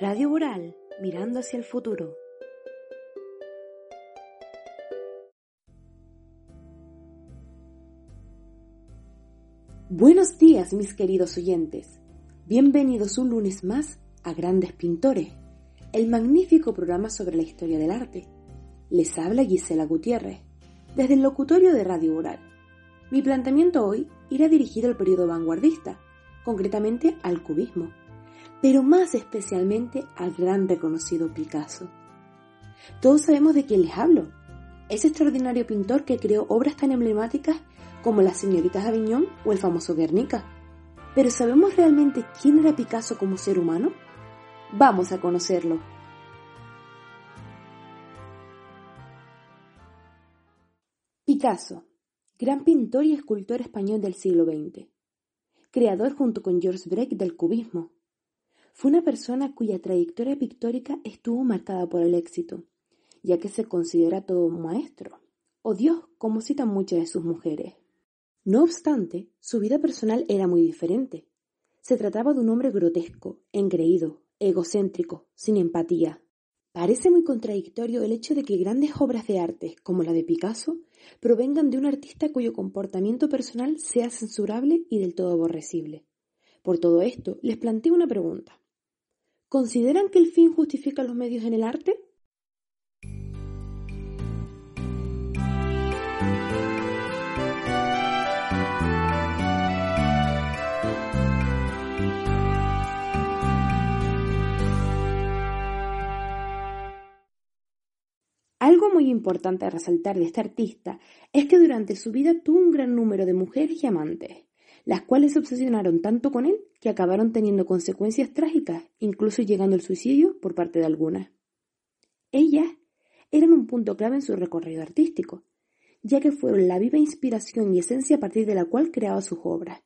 Radio Oral, mirando hacia el futuro. Buenos días, mis queridos oyentes. Bienvenidos un lunes más a Grandes Pintores, el magnífico programa sobre la historia del arte. Les habla Gisela Gutiérrez, desde el locutorio de Radio Oral. Mi planteamiento hoy irá dirigido al periodo vanguardista, concretamente al cubismo, pero más especialmente al gran reconocido Picasso. Todos sabemos de quién les hablo, ese extraordinario pintor que creó obras tan emblemáticas como Las señoritas Aviñón o el famoso Guernica. Pero ¿sabemos realmente quién era Picasso como ser humano? Vamos a conocerlo. Picasso, gran pintor y escultor español del siglo XX, creador junto con George Breck del cubismo. Fue una persona cuya trayectoria pictórica estuvo marcada por el éxito, ya que se considera todo un maestro, o Dios, como citan muchas de sus mujeres. No obstante, su vida personal era muy diferente. Se trataba de un hombre grotesco, engreído, egocéntrico, sin empatía. Parece muy contradictorio el hecho de que grandes obras de arte, como la de Picasso, provengan de un artista cuyo comportamiento personal sea censurable y del todo aborrecible. Por todo esto, les planteo una pregunta. ¿Consideran que el fin justifica los medios en el arte? Algo muy importante a resaltar de este artista es que durante su vida tuvo un gran número de mujeres y amantes, las cuales se obsesionaron tanto con él que acabaron teniendo consecuencias trágicas, incluso llegando al suicidio por parte de algunas. Ellas eran un punto clave en su recorrido artístico, ya que fueron la viva inspiración y esencia a partir de la cual creaba sus obras.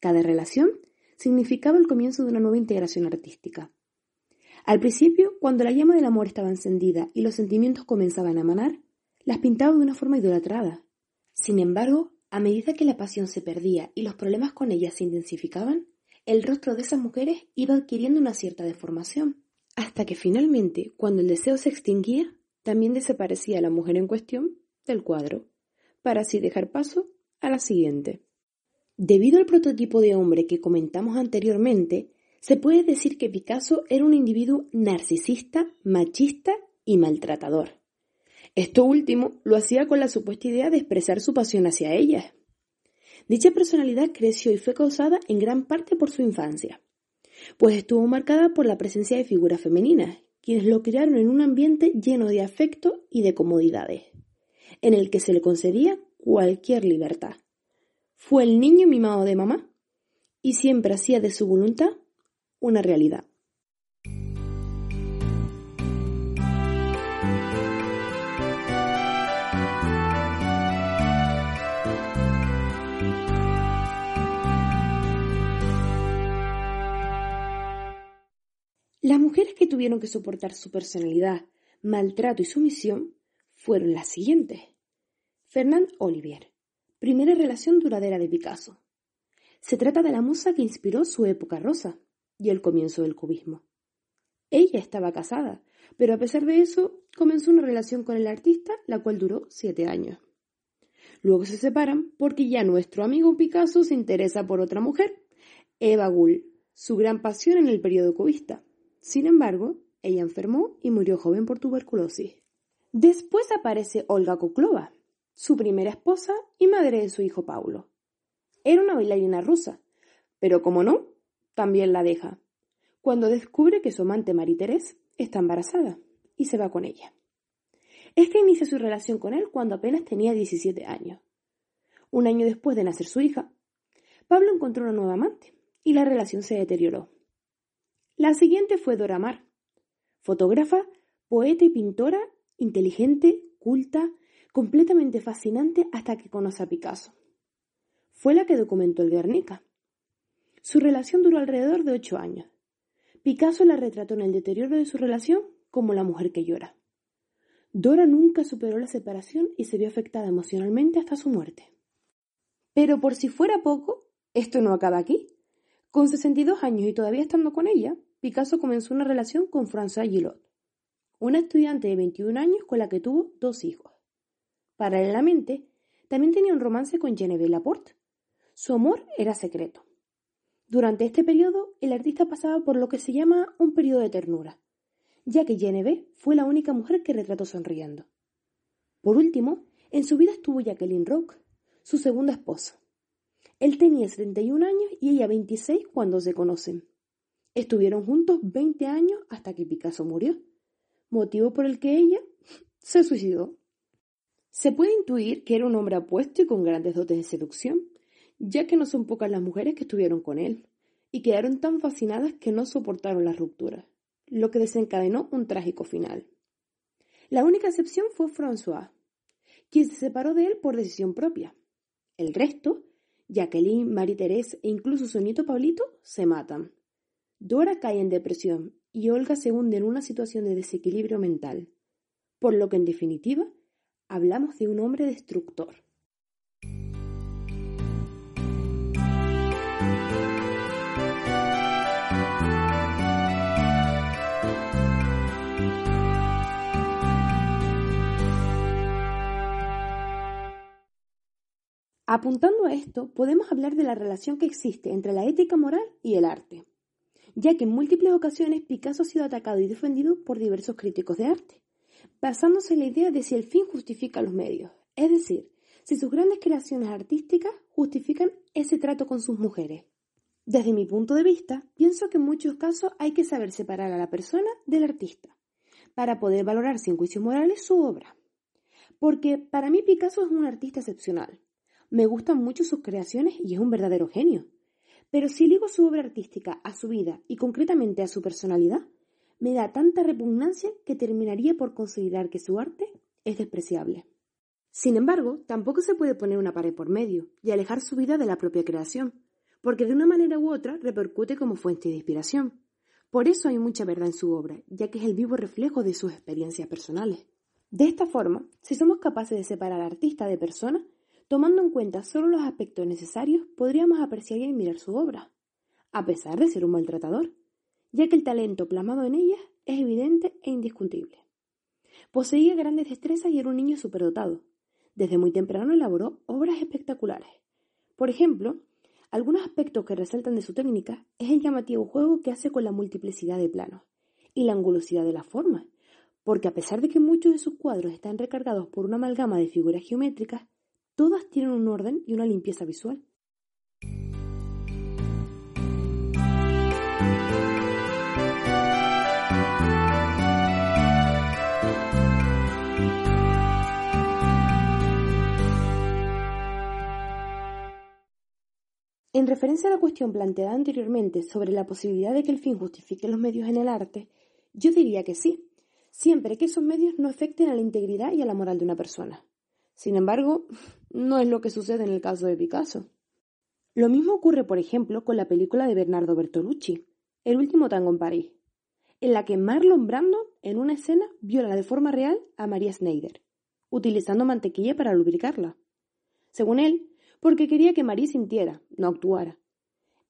Cada relación significaba el comienzo de una nueva integración artística. Al principio, cuando la llama del amor estaba encendida y los sentimientos comenzaban a emanar, las pintaba de una forma idolatrada. Sin embargo, a medida que la pasión se perdía y los problemas con ellas se intensificaban, el rostro de esas mujeres iba adquiriendo una cierta deformación, hasta que finalmente, cuando el deseo se extinguía, también desaparecía la mujer en cuestión del cuadro, para así dejar paso a la siguiente. Debido al prototipo de hombre que comentamos anteriormente, se puede decir que Picasso era un individuo narcisista, machista y maltratador. Esto último lo hacía con la supuesta idea de expresar su pasión hacia ella. Dicha personalidad creció y fue causada en gran parte por su infancia, pues estuvo marcada por la presencia de figuras femeninas, quienes lo criaron en un ambiente lleno de afecto y de comodidades, en el que se le concedía cualquier libertad. Fue el niño mimado de mamá y siempre hacía de su voluntad una realidad. Las mujeres que tuvieron que soportar su personalidad, maltrato y sumisión fueron las siguientes. Fernand Olivier, primera relación duradera de Picasso. Se trata de la musa que inspiró su época rosa, y el comienzo del cubismo. Ella estaba casada, pero a pesar de eso comenzó una relación con el artista, la cual duró siete años. Luego se separan porque ya nuestro amigo Picasso se interesa por otra mujer, Eva Gull, su gran pasión en el periodo cubista. Sin embargo, ella enfermó y murió joven por tuberculosis. Después aparece Olga Koklova, su primera esposa y madre de su hijo Paulo. Era una bailarina rusa, pero como no, también la deja, cuando descubre que su amante Marie Thérèse está embarazada y se va con ella. Esta inicia su relación con él cuando apenas tenía 17 años. Un año después de nacer su hija, Pablo encontró una nueva amante y la relación se deterioró. La siguiente fue Dora Maar, fotógrafa, poeta y pintora, inteligente, culta, completamente fascinante hasta que conoce a Picasso. Fue la que documentó el Guernica, su relación duró alrededor de ocho años. Picasso la retrató en el deterioro de su relación como la mujer que llora. Dora nunca superó la separación y se vio afectada emocionalmente hasta su muerte. Pero por si fuera poco, esto no acaba aquí. Con 62 años y todavía estando con ella, Picasso comenzó una relación con Françoise Gillot, una estudiante de 21 años con la que tuvo dos hijos. Paralelamente, también tenía un romance con Geneviève Laporte. Su amor era secreto. Durante este periodo, el artista pasaba por lo que se llama un periodo de ternura, ya que Geneviève fue la única mujer que retrató sonriendo. Por último, en su vida estuvo Jacqueline Rock, su segunda esposa. Él tenía 71 años y ella 26 cuando se conocen. Estuvieron juntos 20 años hasta que Picasso murió, motivo por el que ella se suicidó. Se puede intuir que era un hombre apuesto y con grandes dotes de seducción, ya que no son pocas las mujeres que estuvieron con él, y quedaron tan fascinadas que no soportaron la ruptura, lo que desencadenó un trágico final. La única excepción fue François, quien se separó de él por decisión propia. El resto, Jacqueline, Marie-Thérèse e incluso su nieto Pablito, se matan. Dora cae en depresión y Olga se hunde en una situación de desequilibrio mental, por lo que en definitiva hablamos de un hombre destructor. Apuntando a esto, podemos hablar de la relación que existe entre la ética moral y el arte, ya que en múltiples ocasiones Picasso ha sido atacado y defendido por diversos críticos de arte, basándose en la idea de si el fin justifica los medios, es decir, si sus grandes creaciones artísticas justifican ese trato con sus mujeres. Desde mi punto de vista, pienso que en muchos casos hay que saber separar a la persona del artista, para poder valorar sin juicios morales su obra. Porque para mí Picasso es un artista excepcional, me gustan mucho sus creaciones y es un verdadero genio. Pero si ligo su obra artística a su vida y concretamente a su personalidad, me da tanta repugnancia que terminaría por considerar que su arte es despreciable. Sin embargo, tampoco se puede poner una pared por medio y alejar su vida de la propia creación, porque de una manera u otra repercute como fuente de inspiración. Por eso hay mucha verdad en su obra, ya que es el vivo reflejo de sus experiencias personales. De esta forma, si somos capaces de separar artista de persona, Tomando en cuenta solo los aspectos necesarios, podríamos apreciar y admirar su obra, a pesar de ser un maltratador, ya que el talento plasmado en ella es evidente e indiscutible. Poseía grandes destrezas y era un niño superdotado. Desde muy temprano elaboró obras espectaculares. Por ejemplo, algunos aspectos que resaltan de su técnica es el llamativo juego que hace con la multiplicidad de planos y la angulosidad de las formas, porque a pesar de que muchos de sus cuadros están recargados por una amalgama de figuras geométricas, Todas tienen un orden y una limpieza visual. En referencia a la cuestión planteada anteriormente sobre la posibilidad de que el fin justifique los medios en el arte, yo diría que sí, siempre que esos medios no afecten a la integridad y a la moral de una persona. Sin embargo, no es lo que sucede en el caso de Picasso. Lo mismo ocurre, por ejemplo, con la película de Bernardo Bertolucci, El último tango en París, en la que Marlon Brando, en una escena, viola de forma real a María Schneider, utilizando mantequilla para lubricarla. Según él, porque quería que María sintiera, no actuara.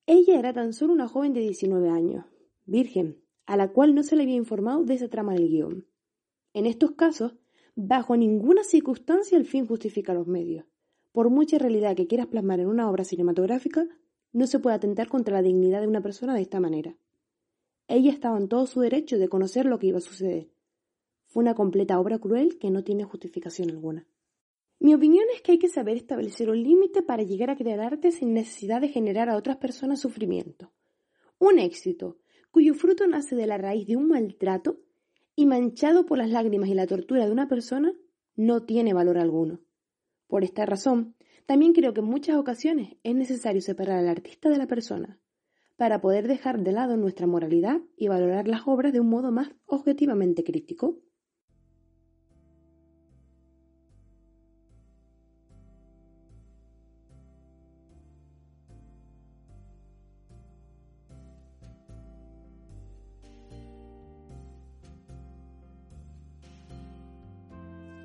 Ella era tan solo una joven de 19 años, virgen, a la cual no se le había informado de esa trama del guion. En estos casos, Bajo ninguna circunstancia el fin justifica los medios. Por mucha realidad que quieras plasmar en una obra cinematográfica, no se puede atentar contra la dignidad de una persona de esta manera. Ella estaba en todo su derecho de conocer lo que iba a suceder. Fue una completa obra cruel que no tiene justificación alguna. Mi opinión es que hay que saber establecer un límite para llegar a crear arte sin necesidad de generar a otras personas sufrimiento. Un éxito, cuyo fruto nace de la raíz de un maltrato, y manchado por las lágrimas y la tortura de una persona, no tiene valor alguno. Por esta razón, también creo que en muchas ocasiones es necesario separar al artista de la persona, para poder dejar de lado nuestra moralidad y valorar las obras de un modo más objetivamente crítico.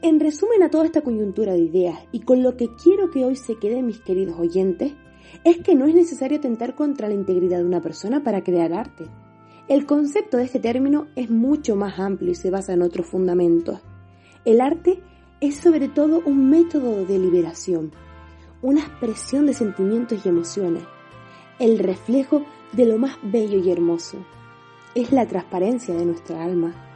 En resumen a toda esta coyuntura de ideas y con lo que quiero que hoy se queden mis queridos oyentes, es que no es necesario atentar contra la integridad de una persona para crear arte. El concepto de este término es mucho más amplio y se basa en otros fundamentos. El arte es sobre todo un método de liberación, una expresión de sentimientos y emociones, el reflejo de lo más bello y hermoso. Es la transparencia de nuestra alma.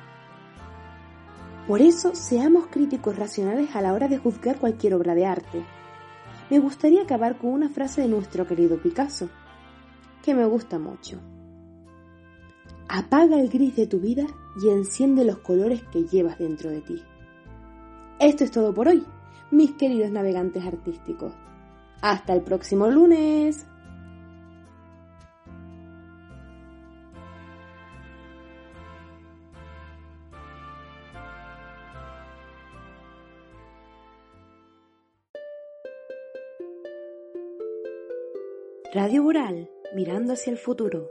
Por eso, seamos críticos racionales a la hora de juzgar cualquier obra de arte. Me gustaría acabar con una frase de nuestro querido Picasso, que me gusta mucho. Apaga el gris de tu vida y enciende los colores que llevas dentro de ti. Esto es todo por hoy, mis queridos navegantes artísticos. Hasta el próximo lunes. Radio Oral, mirando hacia el futuro.